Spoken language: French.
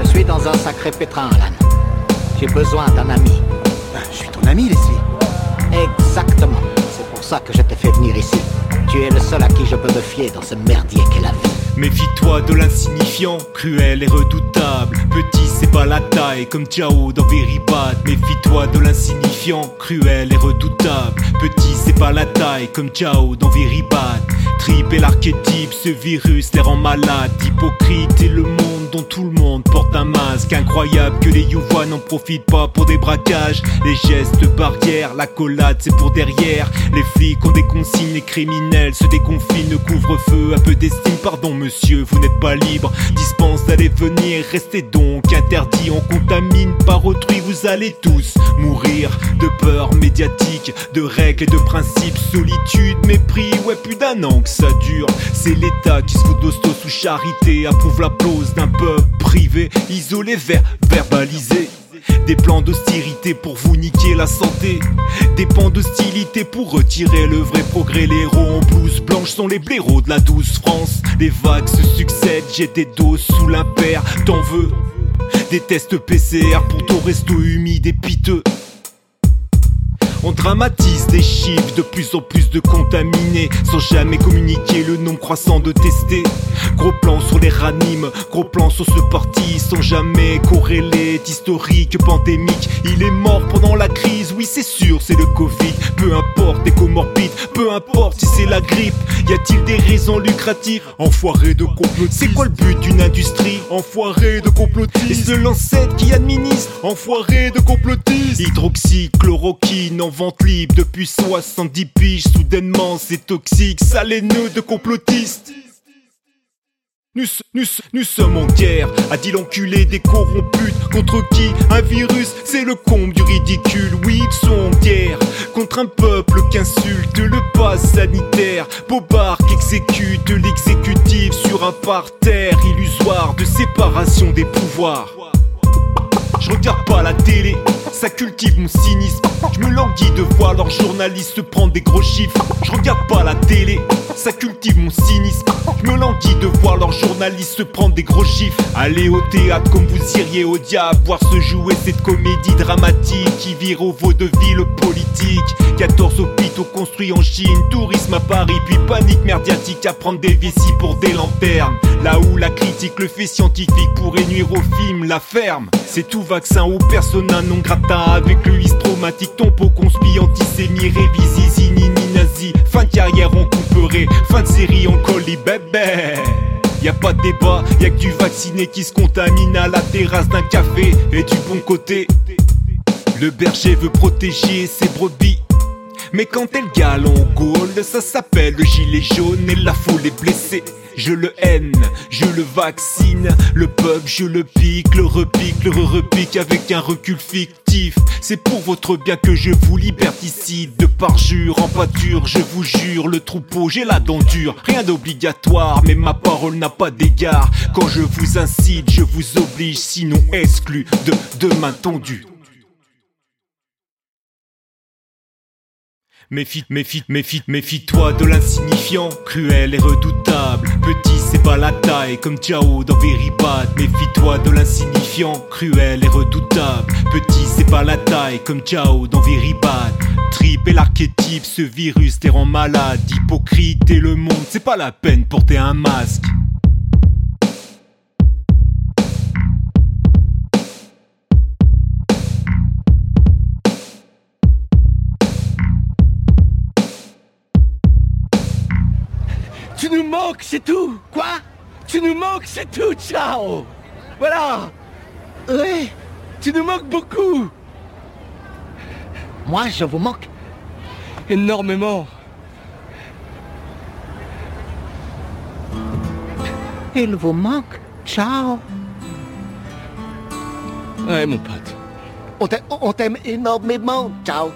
Je suis dans un sacré pétrin, Alan. J'ai besoin d'un ami. Ben, je suis ton ami, Leslie. Exactement. C'est pour ça que je t'ai fait venir ici. Tu es le seul à qui je peux me fier dans ce merdier qu'est la vie. Méfie-toi de l'insignifiant, cruel et redoutable. Petit, c'est pas la taille, comme Chao dans Very Bad. Méfie-toi de l'insignifiant, cruel et redoutable. Petit, c'est pas la taille, comme Chao dans Very Bad. Trip et l'archétype, ce virus les rend malades. Hypocrite et le monde dont tout le monde porte un masque. Incroyable que les Youvois n'en profitent pas pour des braquages. Les gestes barrières, la collade c'est pour derrière. Les flics ont des consignes, les criminels se déconfinent. Couvre-feu, un peu d'estime, pardon monsieur, vous n'êtes pas libre. Dispense d'aller venir, restez donc interdit. On contamine par autrui, vous allez tous mourir de peur médiatique, de règles et de principes. Solitude, mépris, ouais, plus d'un an que ça dure. C'est l'État qui se fout d'hosto sous charité, approuve la pose d'un peuple privé, isolé, ver verbalisé. Des plans d'austérité pour vous niquer la santé. Des plans d'hostilité pour retirer le vrai progrès. Les héros en blouse blanche sont les blaireaux de la douce France. Les vagues se succèdent, j'ai des doses sous l'impair. T'en veux? Des tests PCR pour ton resto humide et piteux. On dramatise des chiffres, de plus en plus de contaminés, sans jamais communiquer le nombre croissant de testés. Gros plan sur les ranimes, gros plan sur ce parti, sans jamais corréler d'historique pandémique. Il est mort pendant la crise, oui c'est sûr, c'est le Covid. Peu importe les comorbides, peu importe si c'est la grippe. Y a-t-il des raisons lucratives? Enfoiré de complotistes. C'est quoi le but d'une industrie? Enfoiré de complotistes. Et ce l'ancêtre qui administre? Enfoiré de complotistes. Hydroxychloroquine en libre depuis 70 piges. Soudainement c'est toxique, saléneux de complotistes. Nous, nous, sommes en guerre, a dit l'enculé des corrompus. Contre qui Un virus, c'est le comble du ridicule. Oui, ils sont en guerre contre un peuple qu'insulte le pass sanitaire. Bobard exécute l'exécutif sur un parterre illusoire de séparation des pouvoirs. Je regarde pas la télé, ça cultive mon cynisme. Je me languis de voir leurs journalistes prendre des gros chiffres. Je regarde pas la télé, ça cultive mon cynisme. Je me languis de voir leurs journalistes prendre des gros chiffres. Allez au théâtre comme vous iriez au diable, voir se jouer cette comédie dramatique qui vire au vaudeville politique. 14 hôpitaux construits en Chine, tourisme à Paris, puis panique merdiatique à prendre des vessies pour des lanternes. Là où la critique le fait scientifique pourrait nuire au film, la ferme. C'est tout vaccin ou persona non grata avec le traumatique, ton pot conspi, antisémie, révisi, zinini, nazi. Fin de carrière en couperait, fin de série en colis, bébé. Y a pas de débat, y a que du vacciné qui se contamine à la terrasse d'un café. Et du bon côté, le berger veut protéger ses brebis. Mais quand elle gale en Gaule, ça s'appelle le gilet jaune et la foule est blessée. Je le haine, je le vaccine, le peuple je le pique, le repique, le re-repique avec un recul fictif. C'est pour votre bien que je vous liberticide, de parjure en pâture, je vous jure, le troupeau j'ai la dent dure, rien d'obligatoire, mais ma parole n'a pas d'égard. Quand je vous incite, je vous oblige, sinon exclu de, de main tendue. Méfie, méfie, méfie, méfie-toi de l'insignifiant, cruel et redoutable. Petit, c'est pas la taille, comme Chao dans Very Bad. Méfie-toi de l'insignifiant, cruel et redoutable. Petit, c'est pas la taille, comme Chao dans Very Bad. Trip et l'archétype, ce virus les rend malade. Hypocrite et le monde, c'est pas la peine porter un masque. Nous manques, c'est tout Quoi? Tu nous manques, c'est tout, ciao Voilà Oui. Tu nous manques beaucoup Moi, je vous manque. Énormément Il vous manque. Ciao. Ouais, mon pote. On t'aime énormément. Ciao.